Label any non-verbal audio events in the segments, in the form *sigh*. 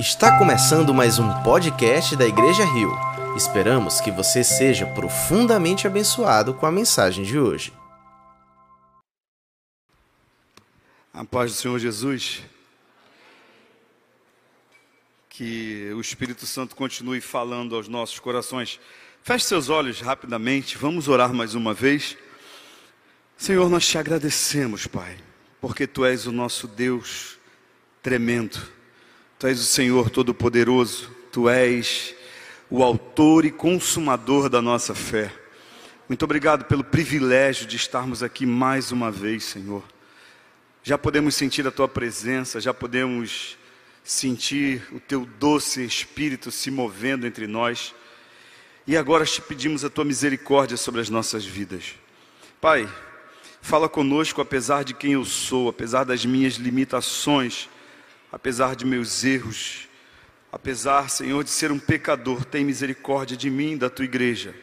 Está começando mais um podcast da Igreja Rio. Esperamos que você seja profundamente abençoado com a mensagem de hoje. A paz do Senhor Jesus. Que o Espírito Santo continue falando aos nossos corações. Feche seus olhos rapidamente, vamos orar mais uma vez. Senhor, nós te agradecemos, Pai, porque Tu és o nosso Deus tremendo Tu és o Senhor Todo-Poderoso, Tu és o autor e consumador da nossa fé. Muito obrigado pelo privilégio de estarmos aqui mais uma vez, Senhor. Já podemos sentir a Tua presença, já podemos sentir o Teu doce Espírito se movendo entre nós. E agora te pedimos a Tua misericórdia sobre as nossas vidas. Pai, fala conosco apesar de quem eu sou, apesar das minhas limitações apesar de meus erros, apesar, Senhor, de ser um pecador, tem misericórdia de mim, da tua igreja.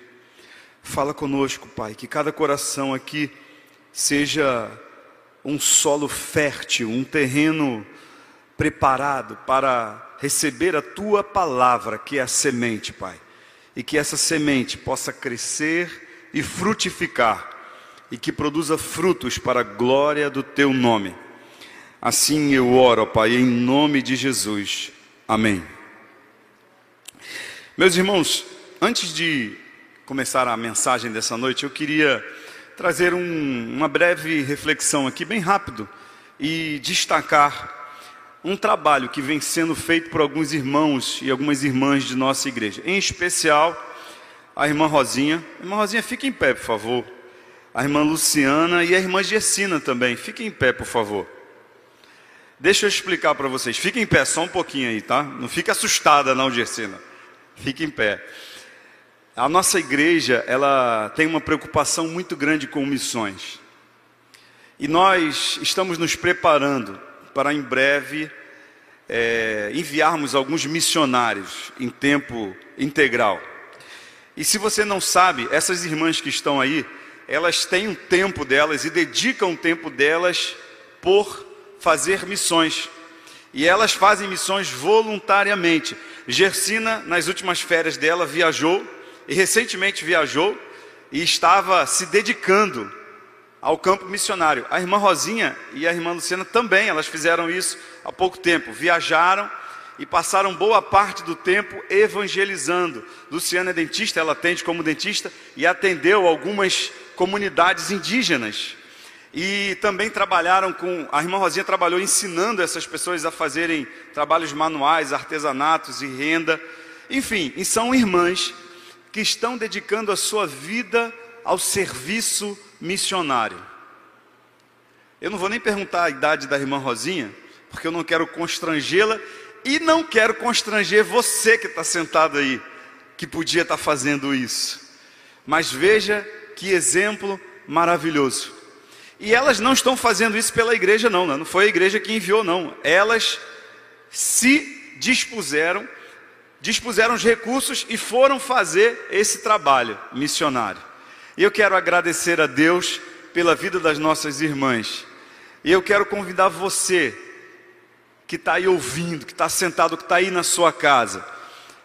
Fala conosco, Pai, que cada coração aqui seja um solo fértil, um terreno preparado para receber a tua palavra, que é a semente, Pai. E que essa semente possa crescer e frutificar, e que produza frutos para a glória do teu nome. Assim eu oro, Pai, em nome de Jesus. Amém. Meus irmãos, antes de começar a mensagem dessa noite, eu queria trazer um, uma breve reflexão aqui, bem rápido, e destacar um trabalho que vem sendo feito por alguns irmãos e algumas irmãs de nossa igreja, em especial a irmã Rosinha. Irmã Rosinha, fique em pé, por favor. A irmã Luciana e a irmã Gessina também, fiquem em pé, por favor. Deixa eu explicar para vocês. Fique em pé só um pouquinho aí, tá? Não fique assustada não, Gersina. Fique em pé. A nossa igreja, ela tem uma preocupação muito grande com missões. E nós estamos nos preparando para em breve é, enviarmos alguns missionários em tempo integral. E se você não sabe, essas irmãs que estão aí, elas têm um tempo delas e dedicam o tempo delas por fazer missões. E elas fazem missões voluntariamente. Gersina, nas últimas férias dela, viajou e recentemente viajou e estava se dedicando ao campo missionário. A irmã Rosinha e a irmã Luciana também, elas fizeram isso há pouco tempo. Viajaram e passaram boa parte do tempo evangelizando. Luciana é dentista, ela atende como dentista e atendeu algumas comunidades indígenas e também trabalharam com. A irmã Rosinha trabalhou ensinando essas pessoas a fazerem trabalhos manuais, artesanatos e renda. Enfim, e são irmãs que estão dedicando a sua vida ao serviço missionário. Eu não vou nem perguntar a idade da irmã Rosinha, porque eu não quero constrangê-la e não quero constranger você que está sentado aí, que podia estar fazendo isso. Mas veja que exemplo maravilhoso. E elas não estão fazendo isso pela igreja, não, né? não foi a igreja que enviou, não. Elas se dispuseram, dispuseram os recursos e foram fazer esse trabalho missionário. E eu quero agradecer a Deus pela vida das nossas irmãs. E eu quero convidar você que está aí ouvindo, que está sentado, que está aí na sua casa.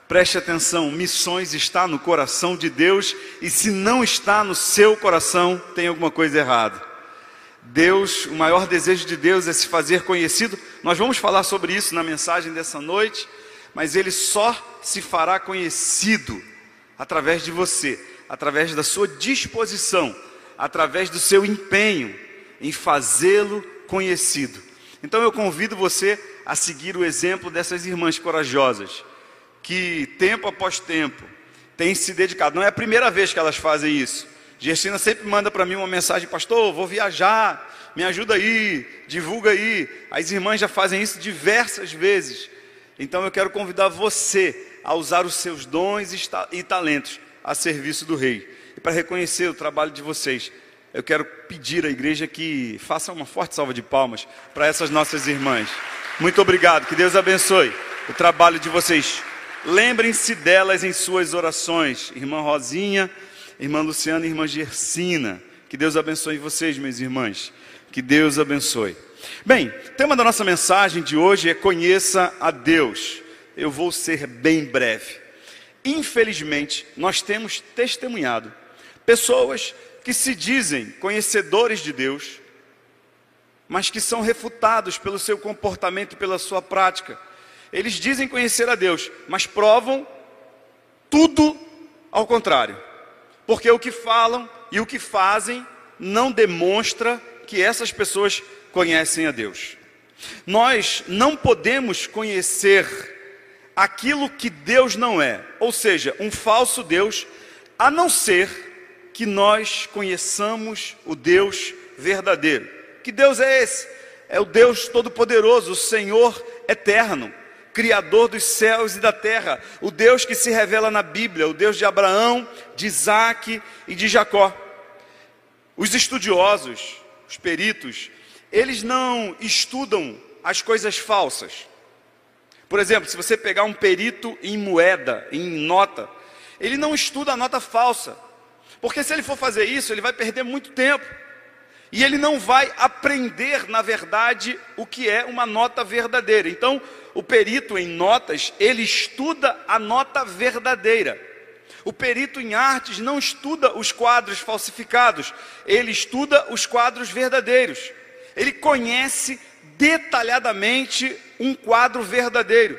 Preste atenção, missões está no coração de Deus e se não está no seu coração, tem alguma coisa errada. Deus, o maior desejo de Deus é se fazer conhecido. Nós vamos falar sobre isso na mensagem dessa noite, mas ele só se fará conhecido através de você, através da sua disposição, através do seu empenho em fazê-lo conhecido. Então eu convido você a seguir o exemplo dessas irmãs corajosas, que tempo após tempo têm se dedicado. Não é a primeira vez que elas fazem isso. Gersina sempre manda para mim uma mensagem, pastor, vou viajar, me ajuda aí, divulga aí. As irmãs já fazem isso diversas vezes. Então eu quero convidar você a usar os seus dons e talentos a serviço do rei. E para reconhecer o trabalho de vocês, eu quero pedir à igreja que faça uma forte salva de palmas para essas nossas irmãs. Muito obrigado, que Deus abençoe o trabalho de vocês. Lembrem-se delas em suas orações, irmã Rosinha irmã Luciana e irmã Gersina. Que Deus abençoe vocês, minhas irmãs. Que Deus abençoe. Bem, tema da nossa mensagem de hoje é Conheça a Deus. eu vou ser bem breve. Infelizmente, nós temos testemunhado pessoas que se dizem conhecedores de Deus, mas que são refutados pelo seu comportamento e pela sua prática. Eles dizem conhecer a Deus, mas provam tudo ao contrário. Porque o que falam e o que fazem não demonstra que essas pessoas conhecem a Deus. Nós não podemos conhecer aquilo que Deus não é, ou seja, um falso Deus, a não ser que nós conheçamos o Deus verdadeiro. Que Deus é esse? É o Deus Todo-Poderoso, o Senhor eterno, Criador dos céus e da terra, o Deus que se revela na Bíblia, o Deus de Abraão, de Isaac e de Jacó. Os estudiosos, os peritos, eles não estudam as coisas falsas. Por exemplo, se você pegar um perito em moeda, em nota, ele não estuda a nota falsa. Porque se ele for fazer isso, ele vai perder muito tempo. E ele não vai aprender, na verdade, o que é uma nota verdadeira. Então, o perito em notas, ele estuda a nota verdadeira. O perito em artes não estuda os quadros falsificados, ele estuda os quadros verdadeiros. Ele conhece detalhadamente um quadro verdadeiro.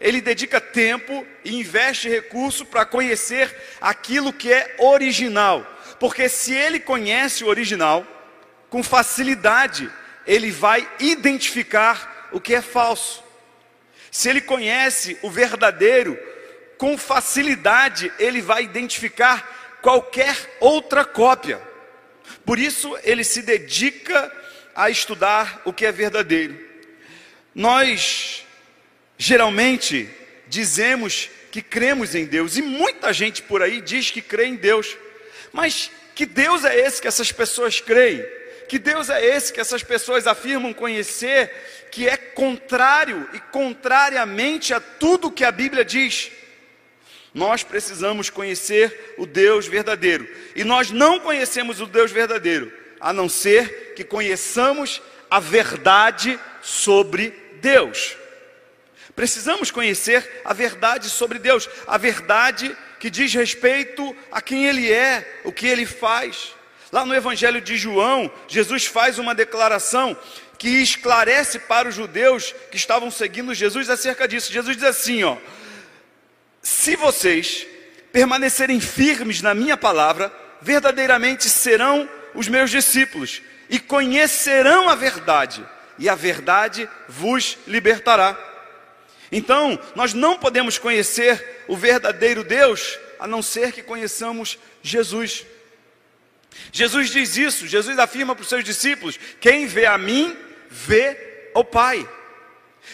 Ele dedica tempo e investe recurso para conhecer aquilo que é original. Porque se ele conhece o original, com facilidade ele vai identificar o que é falso. Se ele conhece o verdadeiro, com facilidade ele vai identificar qualquer outra cópia. Por isso ele se dedica a estudar o que é verdadeiro. Nós geralmente dizemos que cremos em Deus e muita gente por aí diz que crê em Deus. Mas que Deus é esse que essas pessoas creem? Que Deus é esse que essas pessoas afirmam conhecer, que é contrário e contrariamente a tudo que a Bíblia diz? Nós precisamos conhecer o Deus verdadeiro. E nós não conhecemos o Deus verdadeiro, a não ser que conheçamos a verdade sobre Deus. Precisamos conhecer a verdade sobre Deus, a verdade que diz respeito a quem Ele é, o que Ele faz. Lá no Evangelho de João, Jesus faz uma declaração que esclarece para os judeus que estavam seguindo Jesus acerca disso. Jesus diz assim: ó, se vocês permanecerem firmes na minha palavra, verdadeiramente serão os meus discípulos e conhecerão a verdade, e a verdade vos libertará. Então, nós não podemos conhecer o verdadeiro Deus a não ser que conheçamos Jesus. Jesus diz isso, Jesus afirma para os seus discípulos: quem vê a mim, vê o Pai.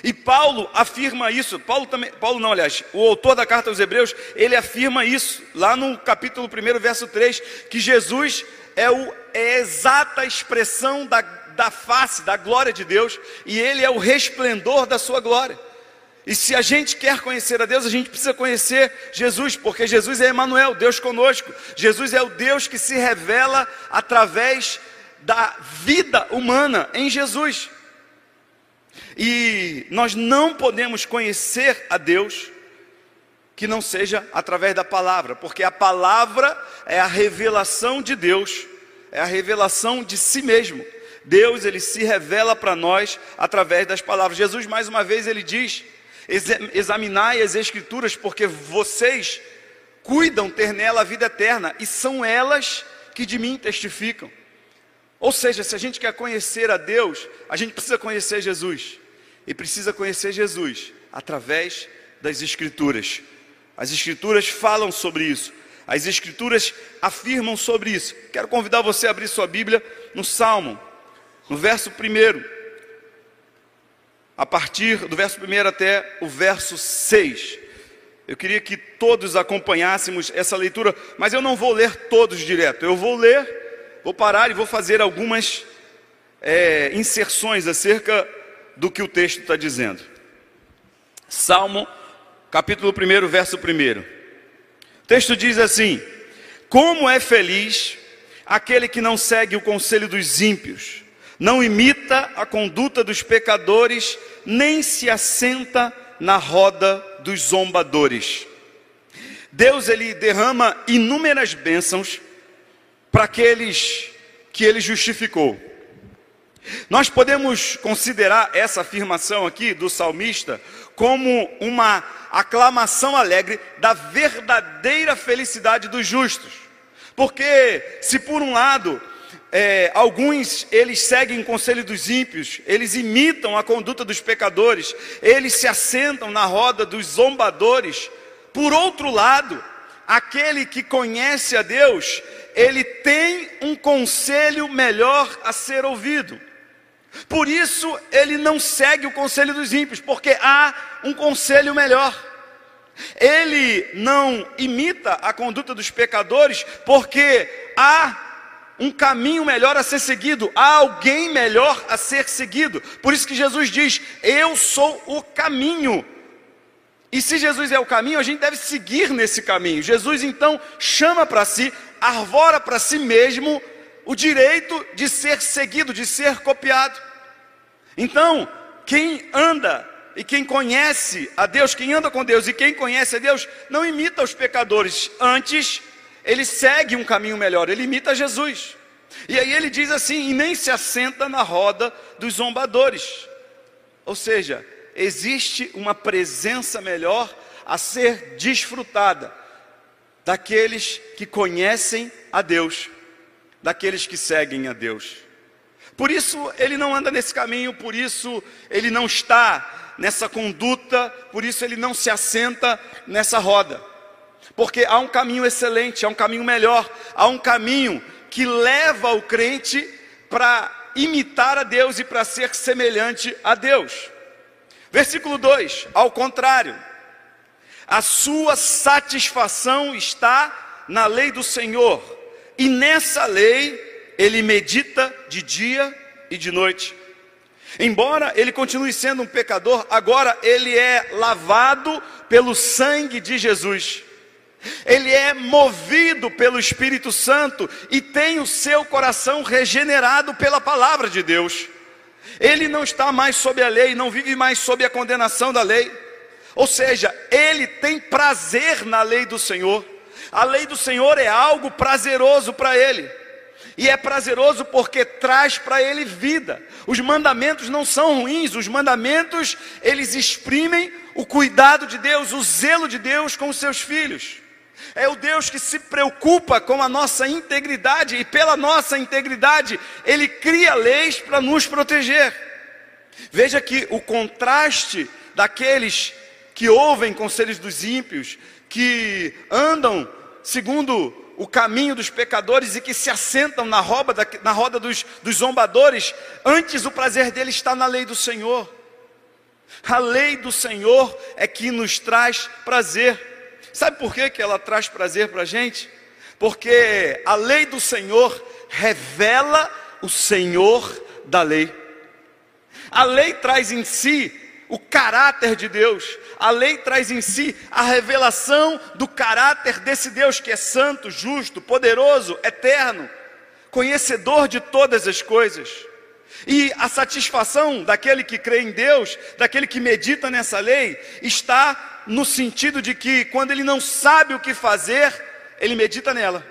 E Paulo afirma isso, Paulo também, Paulo não, aliás, o autor da carta aos Hebreus, ele afirma isso, lá no capítulo 1, verso 3, que Jesus é, o, é a exata expressão da, da face, da glória de Deus, e ele é o resplendor da sua glória. E se a gente quer conhecer a Deus, a gente precisa conhecer Jesus, porque Jesus é Emmanuel, Deus conosco. Jesus é o Deus que se revela através da vida humana em Jesus. E nós não podemos conhecer a Deus que não seja através da palavra, porque a palavra é a revelação de Deus, é a revelação de si mesmo. Deus, ele se revela para nós através das palavras. Jesus, mais uma vez, ele diz: examinai as Escrituras, porque vocês cuidam ter nela a vida eterna, e são elas que de mim testificam. Ou seja, se a gente quer conhecer a Deus, a gente precisa conhecer Jesus e precisa conhecer Jesus através das Escrituras. As Escrituras falam sobre isso, as Escrituras afirmam sobre isso. Quero convidar você a abrir sua Bíblia no Salmo, no verso 1, a partir do verso 1 até o verso 6. Eu queria que todos acompanhássemos essa leitura, mas eu não vou ler todos direto, eu vou ler, vou parar e vou fazer algumas é, inserções acerca do que o texto está dizendo. Salmo, capítulo 1, verso 1. O texto diz assim: Como é feliz aquele que não segue o conselho dos ímpios, não imita a conduta dos pecadores, nem se assenta na roda dos zombadores. Deus ele derrama inúmeras bênçãos para aqueles que ele justificou. Nós podemos considerar essa afirmação aqui do salmista como uma aclamação alegre da verdadeira felicidade dos justos. Porque se por um lado é, alguns eles seguem o conselho dos ímpios, eles imitam a conduta dos pecadores, eles se assentam na roda dos zombadores. Por outro lado, aquele que conhece a Deus, ele tem um conselho melhor a ser ouvido. Por isso ele não segue o conselho dos ímpios, porque há um conselho melhor. Ele não imita a conduta dos pecadores, porque há um caminho melhor a ser seguido, há alguém melhor a ser seguido. Por isso que Jesus diz: Eu sou o caminho. E se Jesus é o caminho, a gente deve seguir nesse caminho. Jesus então chama para si, arvora para si mesmo o direito de ser seguido, de ser copiado. Então, quem anda e quem conhece a Deus, quem anda com Deus e quem conhece a Deus, não imita os pecadores, antes ele segue um caminho melhor, ele imita Jesus. E aí ele diz assim: e nem se assenta na roda dos zombadores. Ou seja, existe uma presença melhor a ser desfrutada daqueles que conhecem a Deus, daqueles que seguem a Deus. Por isso ele não anda nesse caminho, por isso ele não está nessa conduta, por isso ele não se assenta nessa roda. Porque há um caminho excelente, há um caminho melhor, há um caminho que leva o crente para imitar a Deus e para ser semelhante a Deus. Versículo 2: Ao contrário, a sua satisfação está na lei do Senhor, e nessa lei ele medita de dia e de noite. Embora ele continue sendo um pecador, agora ele é lavado pelo sangue de Jesus. Ele é movido pelo Espírito Santo e tem o seu coração regenerado pela palavra de Deus. Ele não está mais sob a lei, não vive mais sob a condenação da lei. Ou seja, ele tem prazer na lei do Senhor. A lei do Senhor é algo prazeroso para ele. E é prazeroso porque traz para ele vida. Os mandamentos não são ruins, os mandamentos, eles exprimem o cuidado de Deus, o zelo de Deus com os seus filhos. É o Deus que se preocupa com a nossa integridade e pela nossa integridade ele cria leis para nos proteger. Veja que o contraste daqueles que ouvem conselhos dos ímpios, que andam segundo o caminho dos pecadores e que se assentam na roda, da, na roda dos, dos zombadores, antes o prazer dele está na lei do Senhor. A lei do Senhor é que nos traz prazer. Sabe por que, que ela traz prazer para a gente? Porque a lei do Senhor revela o Senhor da lei. A lei traz em si o caráter de Deus. A lei traz em si a revelação do caráter desse Deus que é santo, justo, poderoso, eterno, conhecedor de todas as coisas. E a satisfação daquele que crê em Deus, daquele que medita nessa lei, está no sentido de que quando ele não sabe o que fazer, ele medita nela.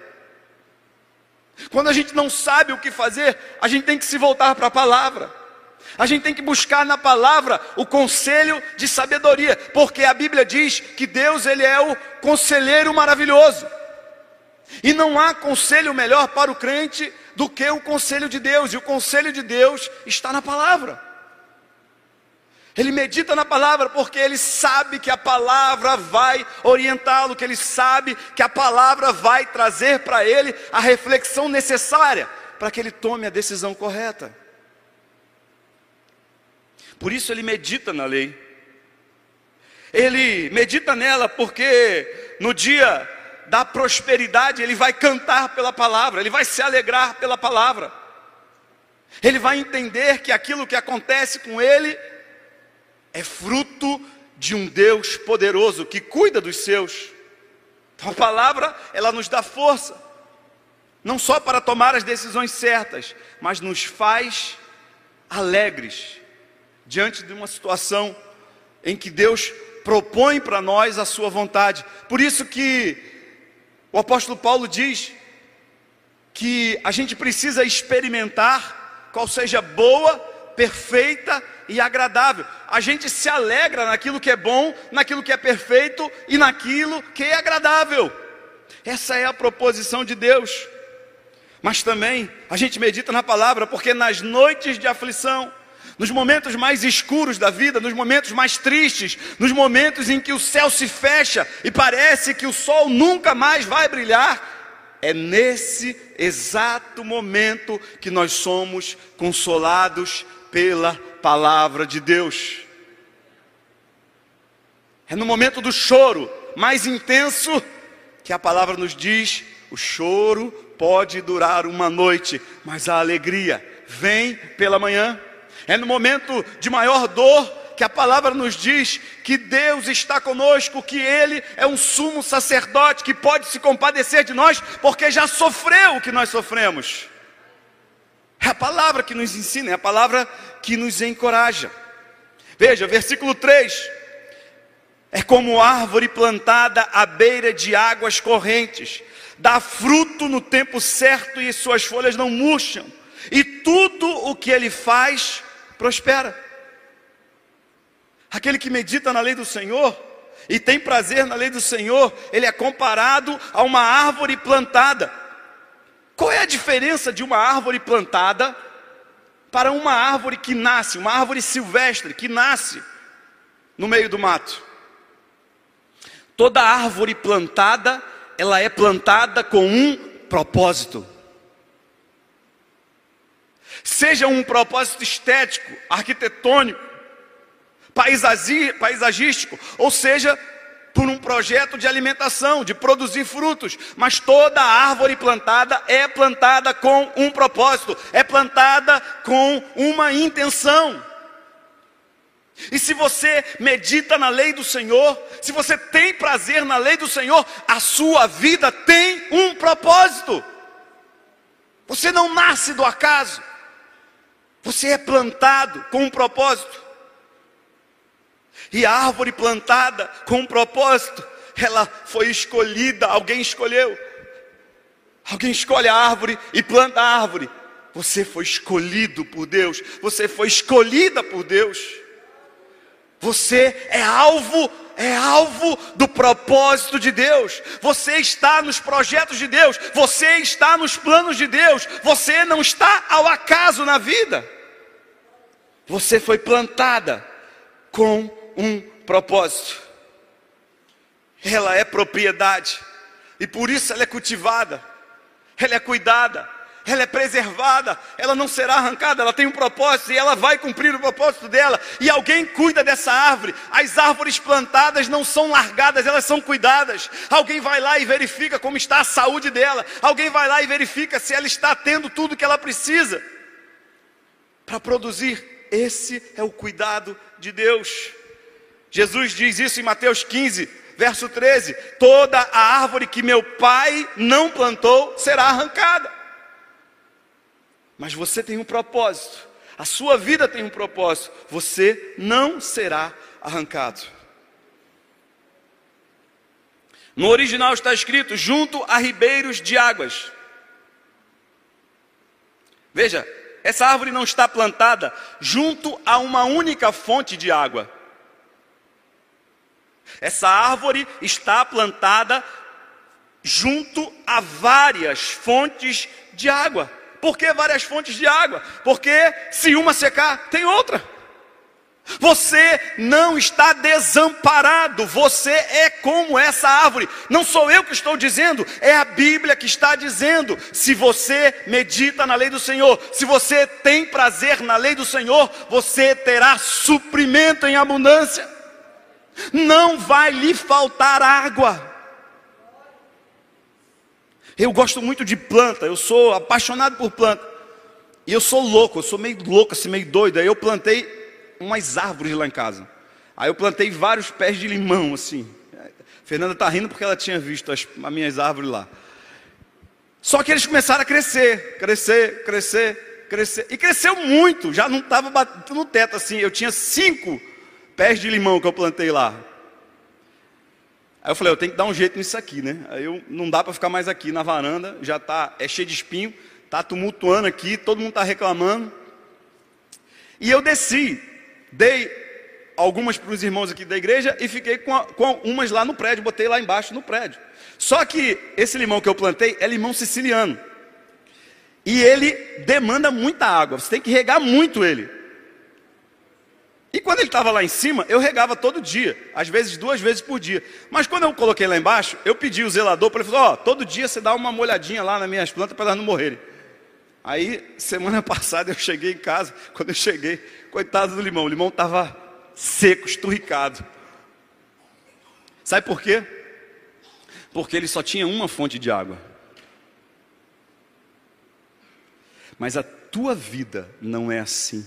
Quando a gente não sabe o que fazer, a gente tem que se voltar para a palavra. A gente tem que buscar na palavra o conselho de sabedoria, porque a Bíblia diz que Deus ele é o conselheiro maravilhoso. E não há conselho melhor para o crente do que o conselho de Deus, e o conselho de Deus está na palavra. Ele medita na palavra porque ele sabe que a palavra vai orientá-lo, que ele sabe que a palavra vai trazer para ele a reflexão necessária para que ele tome a decisão correta. Por isso ele medita na lei. Ele medita nela porque no dia da prosperidade ele vai cantar pela palavra, ele vai se alegrar pela palavra. Ele vai entender que aquilo que acontece com ele é fruto de um Deus poderoso que cuida dos seus. Então a palavra, ela nos dá força, não só para tomar as decisões certas, mas nos faz alegres diante de uma situação em que Deus propõe para nós a sua vontade. Por isso que o apóstolo Paulo diz que a gente precisa experimentar qual seja boa, perfeita e agradável. A gente se alegra naquilo que é bom, naquilo que é perfeito e naquilo que é agradável. Essa é a proposição de Deus. Mas também a gente medita na palavra, porque nas noites de aflição, nos momentos mais escuros da vida, nos momentos mais tristes, nos momentos em que o céu se fecha e parece que o sol nunca mais vai brilhar, é nesse exato momento que nós somos consolados pela palavra de Deus. É no momento do choro mais intenso que a palavra nos diz: o choro pode durar uma noite, mas a alegria vem pela manhã. É no momento de maior dor que a palavra nos diz que Deus está conosco, que Ele é um sumo sacerdote que pode se compadecer de nós, porque já sofreu o que nós sofremos. É a palavra que nos ensina, é a palavra que nos encoraja. Veja, versículo 3: é como árvore plantada à beira de águas correntes, dá fruto no tempo certo e suas folhas não murcham, e tudo o que ele faz prospera. Aquele que medita na lei do Senhor e tem prazer na lei do Senhor, ele é comparado a uma árvore plantada. Qual é a diferença de uma árvore plantada para uma árvore que nasce, uma árvore silvestre que nasce no meio do mato? Toda árvore plantada, ela é plantada com um propósito seja um propósito estético, arquitetônico, paisagístico, ou seja, por um projeto de alimentação, de produzir frutos, mas toda árvore plantada é plantada com um propósito, é plantada com uma intenção. E se você medita na lei do Senhor, se você tem prazer na lei do Senhor, a sua vida tem um propósito. Você não nasce do acaso. Você é plantado com um propósito. E a árvore plantada com um propósito, ela foi escolhida, alguém escolheu. Alguém escolhe a árvore e planta a árvore. Você foi escolhido por Deus, você foi escolhida por Deus. Você é alvo, é alvo do propósito de Deus. Você está nos projetos de Deus, você está nos planos de Deus. Você não está ao acaso na vida. Você foi plantada com um propósito. Ela é propriedade e por isso ela é cultivada, ela é cuidada, ela é preservada, ela não será arrancada, ela tem um propósito e ela vai cumprir o propósito dela. E alguém cuida dessa árvore. As árvores plantadas não são largadas, elas são cuidadas. Alguém vai lá e verifica como está a saúde dela. Alguém vai lá e verifica se ela está tendo tudo que ela precisa para produzir esse é o cuidado de Deus. Jesus diz isso em Mateus 15, verso 13: Toda a árvore que meu pai não plantou será arrancada. Mas você tem um propósito, a sua vida tem um propósito, você não será arrancado. No original está escrito: junto a ribeiros de águas. Veja, essa árvore não está plantada junto a uma única fonte de água. Essa árvore está plantada junto a várias fontes de água. Por que várias fontes de água? Porque se uma secar, tem outra. Você não está desamparado, você é como essa árvore. Não sou eu que estou dizendo, é a Bíblia que está dizendo. Se você medita na lei do Senhor, se você tem prazer na lei do Senhor, você terá suprimento em abundância. Não vai lhe faltar água. Eu gosto muito de planta, eu sou apaixonado por planta. E eu sou louco, eu sou meio louco, assim, meio doido. Aí eu plantei umas árvores lá em casa. Aí eu plantei vários pés de limão, assim. Fernanda está rindo porque ela tinha visto as, as minhas árvores lá. Só que eles começaram a crescer, crescer, crescer, crescer. E cresceu muito, já não estava batendo no teto assim. Eu tinha cinco pés de limão que eu plantei lá. Aí eu falei, eu tenho que dar um jeito nisso aqui, né? Aí eu não dá para ficar mais aqui na varanda, já tá é cheio de espinho, tá tumultuando aqui, todo mundo tá reclamando. E eu desci, dei algumas para os irmãos aqui da igreja e fiquei com, a, com umas lá no prédio, botei lá embaixo no prédio. Só que esse limão que eu plantei é limão siciliano. E ele demanda muita água, você tem que regar muito ele. E quando ele estava lá em cima, eu regava todo dia, às vezes duas vezes por dia. Mas quando eu coloquei lá embaixo, eu pedi o zelador para ele falar: Ó, oh, todo dia você dá uma molhadinha lá nas minhas plantas para elas não morrerem. Aí, semana *laughs* passada, eu cheguei em casa. Quando eu cheguei, coitado do limão, o limão estava seco, esturricado. Sabe por quê? Porque ele só tinha uma fonte de água. Mas a tua vida não é assim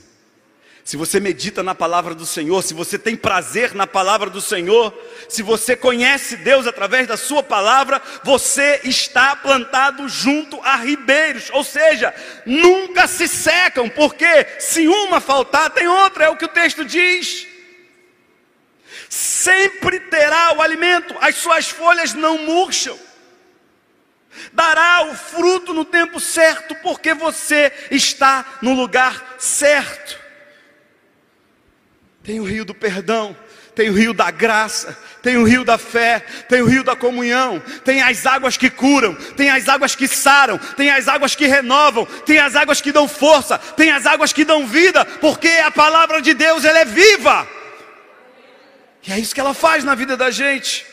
se você medita na palavra do Senhor, se você tem prazer na palavra do Senhor, se você conhece Deus através da Sua palavra, você está plantado junto a ribeiros, ou seja, nunca se secam, porque se uma faltar, tem outra, é o que o texto diz. Sempre terá o alimento, as suas folhas não murcham dará o fruto no tempo certo, porque você está no lugar certo. Tem o rio do perdão, tem o rio da graça, tem o rio da fé, tem o rio da comunhão, tem as águas que curam, tem as águas que saram, tem as águas que renovam, tem as águas que dão força, tem as águas que dão vida, porque a palavra de Deus ela é viva. E é isso que ela faz na vida da gente.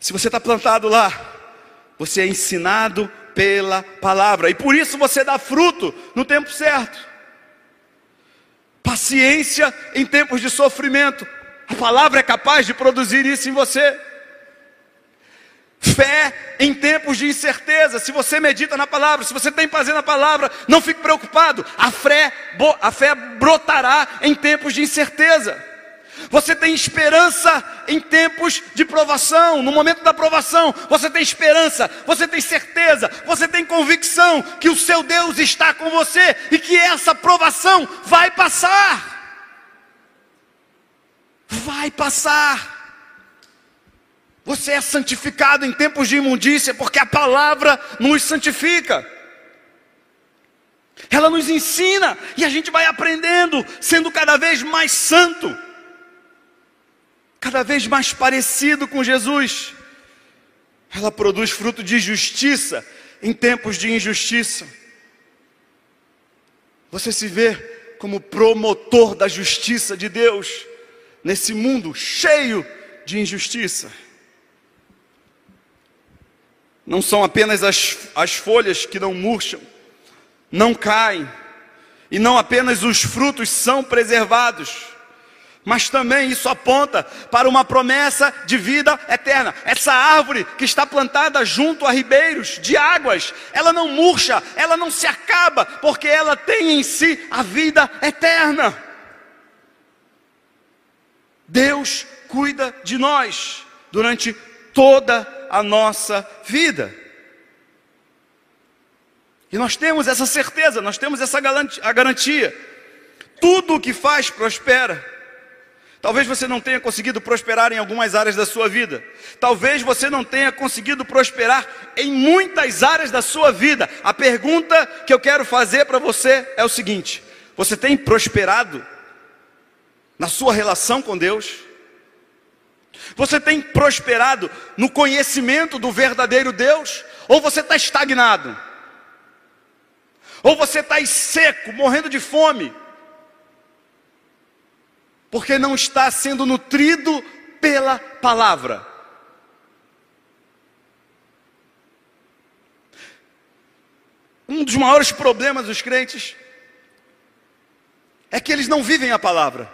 Se você está plantado lá, você é ensinado pela palavra, e por isso você dá fruto no tempo certo paciência em tempos de sofrimento. A palavra é capaz de produzir isso em você. Fé em tempos de incerteza. Se você medita na palavra, se você tem prazer na palavra, não fique preocupado. A fé, a fé brotará em tempos de incerteza. Você tem esperança em tempos de provação, no momento da provação, você tem esperança, você tem certeza, você tem convicção que o seu Deus está com você e que essa provação vai passar. Vai passar. Você é santificado em tempos de imundícia, porque a palavra nos santifica. Ela nos ensina e a gente vai aprendendo, sendo cada vez mais santo cada vez mais parecido com Jesus. Ela produz fruto de justiça em tempos de injustiça. Você se vê como promotor da justiça de Deus nesse mundo cheio de injustiça. Não são apenas as, as folhas que não murcham, não caem, e não apenas os frutos são preservados mas também isso aponta para uma promessa de vida eterna. Essa árvore que está plantada junto a ribeiros de águas, ela não murcha, ela não se acaba, porque ela tem em si a vida eterna. Deus cuida de nós durante toda a nossa vida. E nós temos essa certeza, nós temos essa garantia. Tudo o que faz prospera. Talvez você não tenha conseguido prosperar em algumas áreas da sua vida. Talvez você não tenha conseguido prosperar em muitas áreas da sua vida. A pergunta que eu quero fazer para você é o seguinte: você tem prosperado na sua relação com Deus? Você tem prosperado no conhecimento do verdadeiro Deus? Ou você está estagnado? Ou você está seco, morrendo de fome? Porque não está sendo nutrido pela palavra. Um dos maiores problemas dos crentes é que eles não vivem a palavra.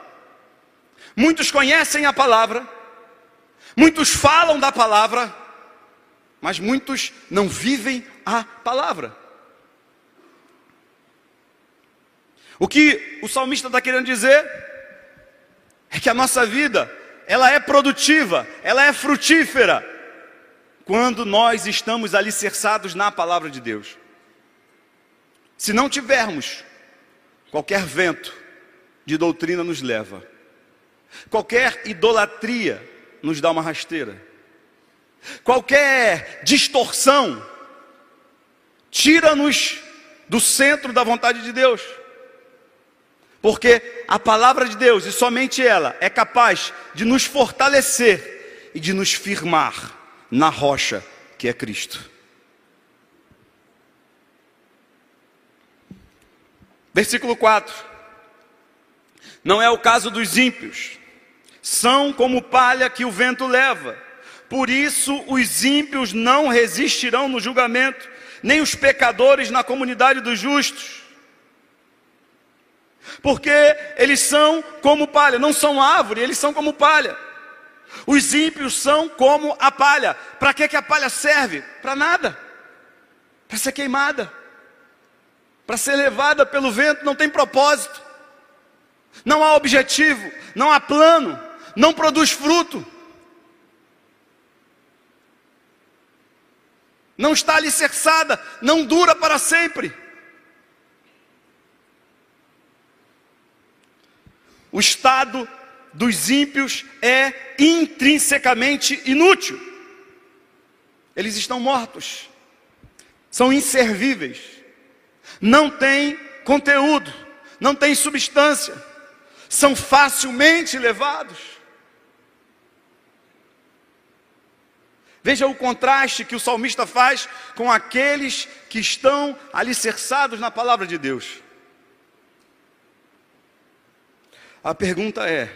Muitos conhecem a palavra, muitos falam da palavra, mas muitos não vivem a palavra. O que o salmista está querendo dizer é que a nossa vida, ela é produtiva, ela é frutífera, quando nós estamos alicerçados na palavra de Deus. Se não tivermos, qualquer vento, de doutrina nos leva. Qualquer idolatria nos dá uma rasteira. Qualquer distorção tira-nos do centro da vontade de Deus. Porque a palavra de Deus, e somente ela, é capaz de nos fortalecer e de nos firmar na rocha que é Cristo. Versículo 4. Não é o caso dos ímpios, são como palha que o vento leva. Por isso os ímpios não resistirão no julgamento, nem os pecadores na comunidade dos justos. Porque eles são como palha, não são árvore, eles são como palha. Os ímpios são como a palha. Para que, que a palha serve? Para nada. Para ser queimada. Para ser levada pelo vento, não tem propósito. Não há objetivo, não há plano, não produz fruto. não está alicerçada, não dura para sempre. O estado dos ímpios é intrinsecamente inútil. Eles estão mortos, são inservíveis, não têm conteúdo, não têm substância, são facilmente levados. Veja o contraste que o salmista faz com aqueles que estão alicerçados na palavra de Deus. A pergunta é: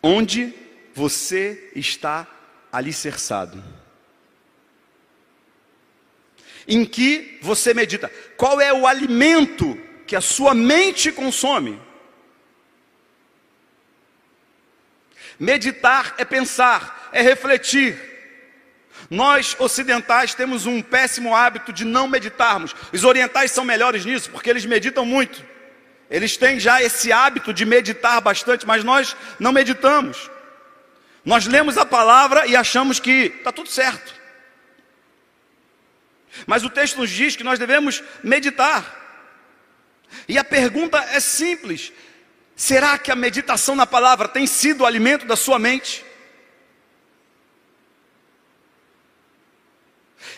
onde você está alicerçado? Em que você medita? Qual é o alimento que a sua mente consome? Meditar é pensar, é refletir. Nós ocidentais temos um péssimo hábito de não meditarmos. Os orientais são melhores nisso, porque eles meditam muito. Eles têm já esse hábito de meditar bastante, mas nós não meditamos. Nós lemos a palavra e achamos que está tudo certo. Mas o texto nos diz que nós devemos meditar. E a pergunta é simples: Será que a meditação na palavra tem sido o alimento da sua mente?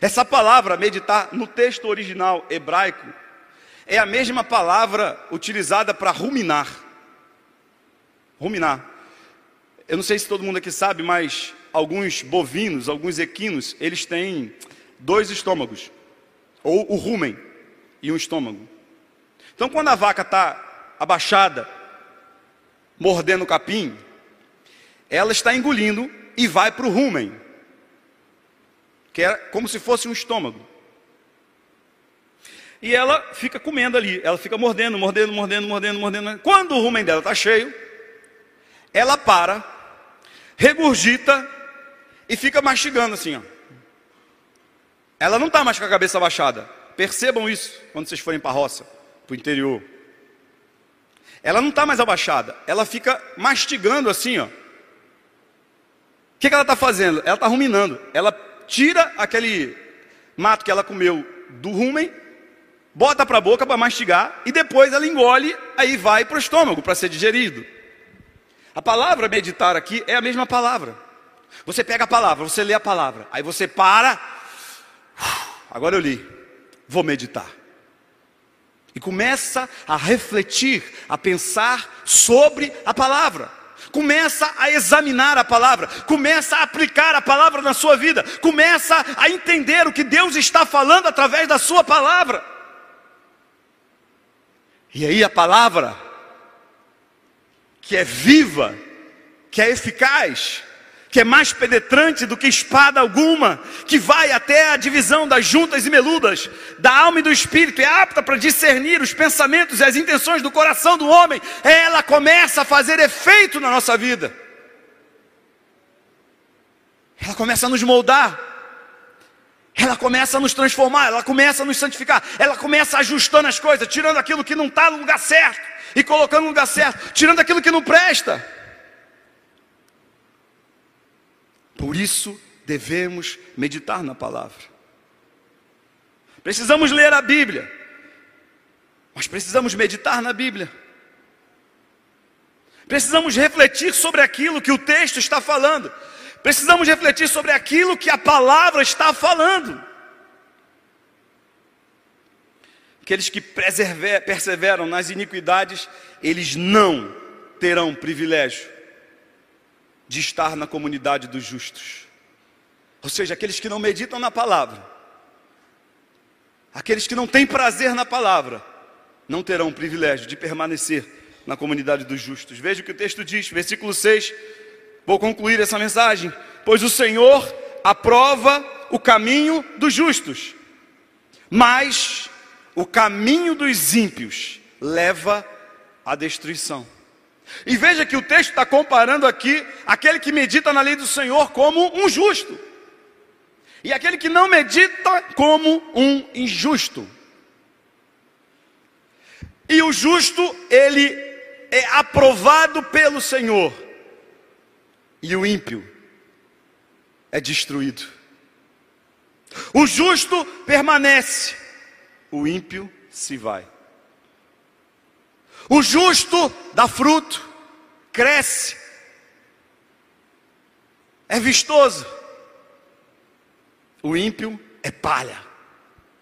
Essa palavra, meditar, no texto original hebraico, é a mesma palavra utilizada para ruminar. Ruminar. Eu não sei se todo mundo aqui sabe, mas alguns bovinos, alguns equinos, eles têm dois estômagos, ou o rumen e um estômago. Então, quando a vaca está abaixada, mordendo o capim, ela está engolindo e vai para o rumen, que é como se fosse um estômago. E ela fica comendo ali, ela fica mordendo, mordendo, mordendo, mordendo, mordendo. Quando o rumen dela está cheio, ela para, regurgita e fica mastigando assim. Ó. Ela não está mais com a cabeça baixada. Percebam isso quando vocês forem para a roça, para o interior. Ela não está mais abaixada, ela fica mastigando assim, ó. O que, que ela está fazendo? Ela está ruminando. Ela tira aquele mato que ela comeu do rumen, bota para a boca para mastigar e depois ela engole, aí vai para o estômago para ser digerido. A palavra meditar aqui é a mesma palavra. Você pega a palavra, você lê a palavra, aí você para. Agora eu li, vou meditar e começa a refletir, a pensar sobre a palavra. Começa a examinar a palavra, começa a aplicar a palavra na sua vida, começa a entender o que Deus está falando através da sua palavra. E aí a palavra, que é viva, que é eficaz, que é mais penetrante do que espada alguma, que vai até a divisão das juntas e meludas, da alma e do espírito, é apta para discernir os pensamentos e as intenções do coração do homem, ela começa a fazer efeito na nossa vida. Ela começa a nos moldar. Ela começa a nos transformar, ela começa a nos santificar, ela começa ajustando as coisas, tirando aquilo que não está no lugar certo e colocando no lugar certo, tirando aquilo que não presta. Por isso devemos meditar na palavra. Precisamos ler a Bíblia, mas precisamos meditar na Bíblia. Precisamos refletir sobre aquilo que o texto está falando. Precisamos refletir sobre aquilo que a palavra está falando. Aqueles que perseveram nas iniquidades, eles não terão privilégio de estar na comunidade dos justos. Ou seja, aqueles que não meditam na palavra, aqueles que não têm prazer na palavra, não terão privilégio de permanecer na comunidade dos justos. Veja o que o texto diz, versículo 6. Vou concluir essa mensagem. Pois o Senhor aprova o caminho dos justos, mas o caminho dos ímpios leva à destruição. E veja que o texto está comparando aqui aquele que medita na lei do Senhor como um justo, e aquele que não medita como um injusto. E o justo, ele é aprovado pelo Senhor, e o ímpio é destruído. O justo permanece, o ímpio se vai. O justo dá fruto, cresce, é vistoso. O ímpio é palha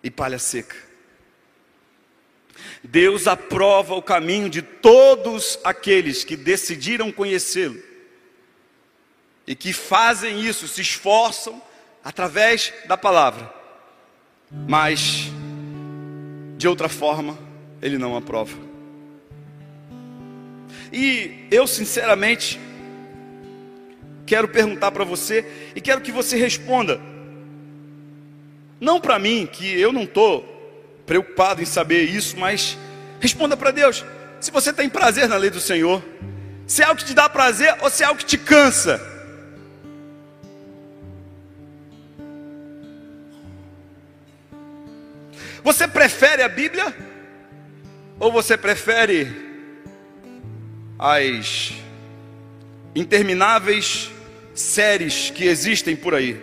e palha seca. Deus aprova o caminho de todos aqueles que decidiram conhecê-lo e que fazem isso, se esforçam através da palavra. Mas de outra forma, ele não aprova. E eu, sinceramente, quero perguntar para você e quero que você responda. Não para mim, que eu não estou preocupado em saber isso, mas responda para Deus. Se você tem prazer na lei do Senhor, se é algo que te dá prazer ou se é algo que te cansa. Você prefere a Bíblia? Ou você prefere as intermináveis séries que existem por aí?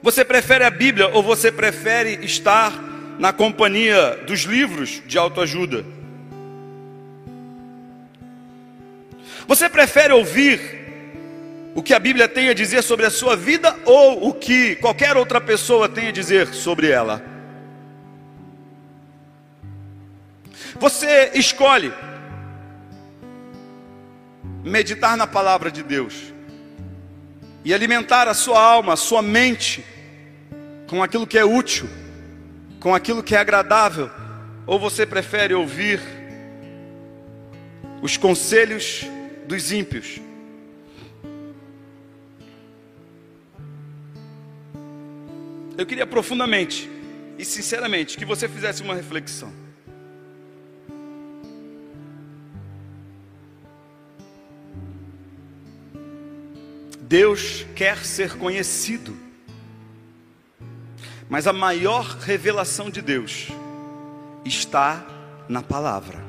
Você prefere a Bíblia ou você prefere estar na companhia dos livros de autoajuda? Você prefere ouvir o que a Bíblia tem a dizer sobre a sua vida ou o que qualquer outra pessoa tem a dizer sobre ela. Você escolhe meditar na palavra de Deus e alimentar a sua alma, a sua mente com aquilo que é útil, com aquilo que é agradável, ou você prefere ouvir os conselhos dos ímpios? Eu queria profundamente e sinceramente que você fizesse uma reflexão. Deus quer ser conhecido, mas a maior revelação de Deus está na palavra.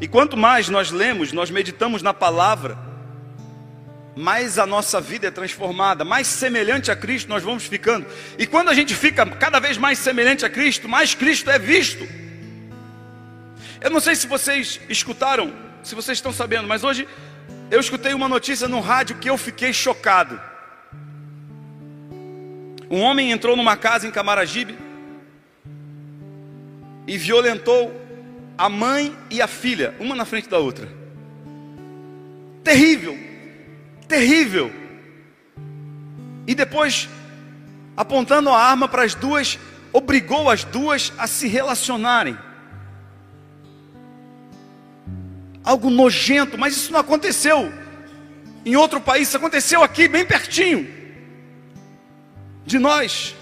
E quanto mais nós lemos, nós meditamos na palavra, mais a nossa vida é transformada, mais semelhante a Cristo nós vamos ficando. E quando a gente fica cada vez mais semelhante a Cristo, mais Cristo é visto. Eu não sei se vocês escutaram, se vocês estão sabendo, mas hoje eu escutei uma notícia no rádio que eu fiquei chocado. Um homem entrou numa casa em Camaragibe e violentou a mãe e a filha, uma na frente da outra. Terrível, terrível. E depois, apontando a arma para as duas, obrigou as duas a se relacionarem. Algo nojento, mas isso não aconteceu em outro país, isso aconteceu aqui, bem pertinho de nós.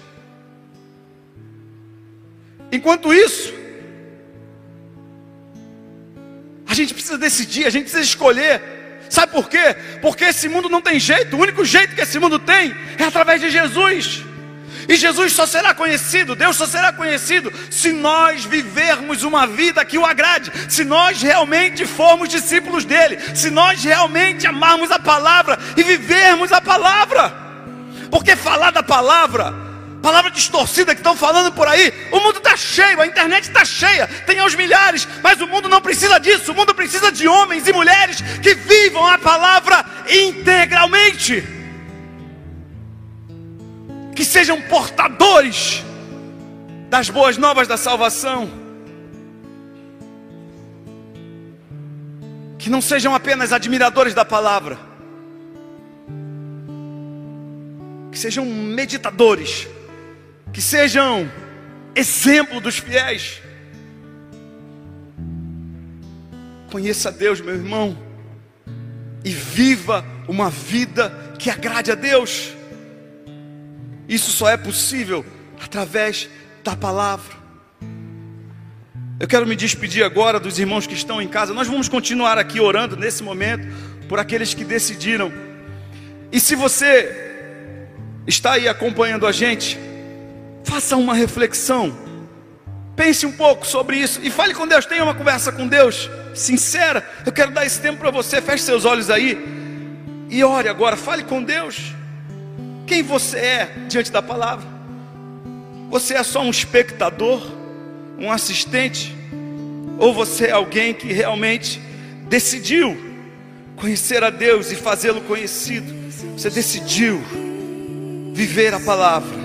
Enquanto isso, a gente precisa decidir, a gente precisa escolher Sabe por quê? Porque esse mundo não tem jeito, o único jeito que esse mundo tem é através de Jesus. E Jesus só será conhecido, Deus só será conhecido se nós vivermos uma vida que o agrade, se nós realmente formos discípulos dele, se nós realmente amarmos a palavra e vivermos a palavra. Porque falar da palavra palavra distorcida que estão falando por aí. O mundo está cheio, a internet está cheia, tem aos milhares, mas o mundo não precisa disso. O mundo precisa de homens e mulheres que vivam a palavra integralmente, que sejam portadores das boas novas da salvação, que não sejam apenas admiradores da palavra, que sejam meditadores que sejam exemplo dos fiéis. Conheça Deus, meu irmão, e viva uma vida que agrade a Deus. Isso só é possível através da palavra. Eu quero me despedir agora dos irmãos que estão em casa. Nós vamos continuar aqui orando nesse momento por aqueles que decidiram. E se você está aí acompanhando a gente, Faça uma reflexão. Pense um pouco sobre isso e fale com Deus. Tenha uma conversa com Deus sincera. Eu quero dar esse tempo para você. Feche seus olhos aí e ore agora. Fale com Deus. Quem você é diante da palavra? Você é só um espectador, um assistente, ou você é alguém que realmente decidiu conhecer a Deus e fazê-lo conhecido? Você decidiu viver a palavra.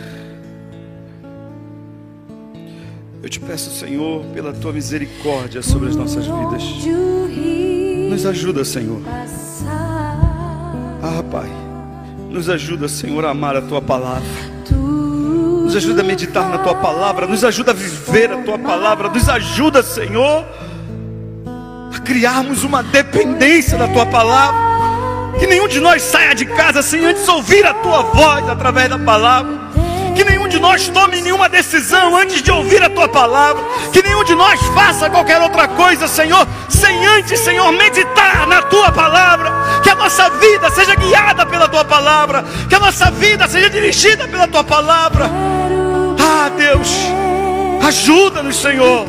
peço, Senhor, pela tua misericórdia sobre as nossas vidas. Nos ajuda, Senhor. Ah, Pai, nos ajuda, Senhor, a amar a tua palavra. Nos ajuda a meditar na tua palavra, nos ajuda a viver a tua palavra, nos ajuda, Senhor, a criarmos uma dependência da tua palavra. Que nenhum de nós saia de casa sem antes ouvir a tua voz através da palavra. Que nenhum de nós tome nenhuma decisão antes de ouvir a tua palavra. Que nenhum de nós faça qualquer outra coisa, Senhor, sem antes, Senhor, meditar na tua palavra. Que a nossa vida seja guiada pela tua palavra. Que a nossa vida seja dirigida pela tua palavra. Ah, Deus, ajuda-nos, Senhor.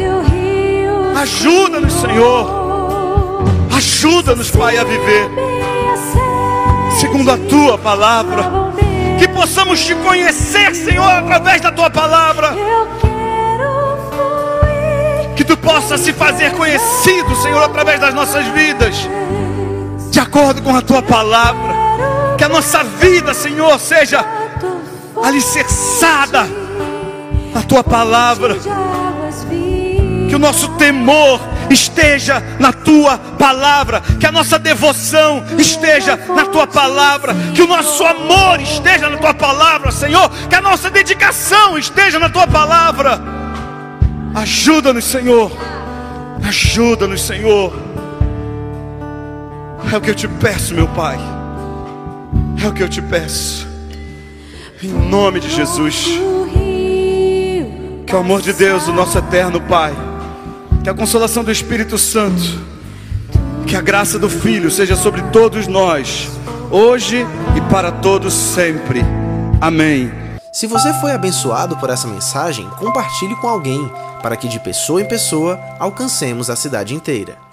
Ajuda-nos, Senhor. Ajuda-nos, Pai, a viver segundo a tua palavra. Que possamos te conhecer, Senhor, através da tua palavra. Que tu possas se fazer conhecido, Senhor, através das nossas vidas, de acordo com a tua palavra. Que a nossa vida, Senhor, seja alicerçada na tua palavra. Que o nosso temor esteja na tua palavra, que a nossa devoção esteja na tua palavra, que o nosso amor esteja na tua palavra, Senhor, que a nossa dedicação esteja na tua palavra. Ajuda-nos, Senhor. Ajuda-nos, Senhor. É o que eu te peço, meu Pai. É o que eu te peço. Em nome de Jesus. Que o amor de Deus, o nosso eterno Pai que a consolação do Espírito Santo, que a graça do Filho seja sobre todos nós, hoje e para todos sempre. Amém. Se você foi abençoado por essa mensagem, compartilhe com alguém, para que de pessoa em pessoa alcancemos a cidade inteira.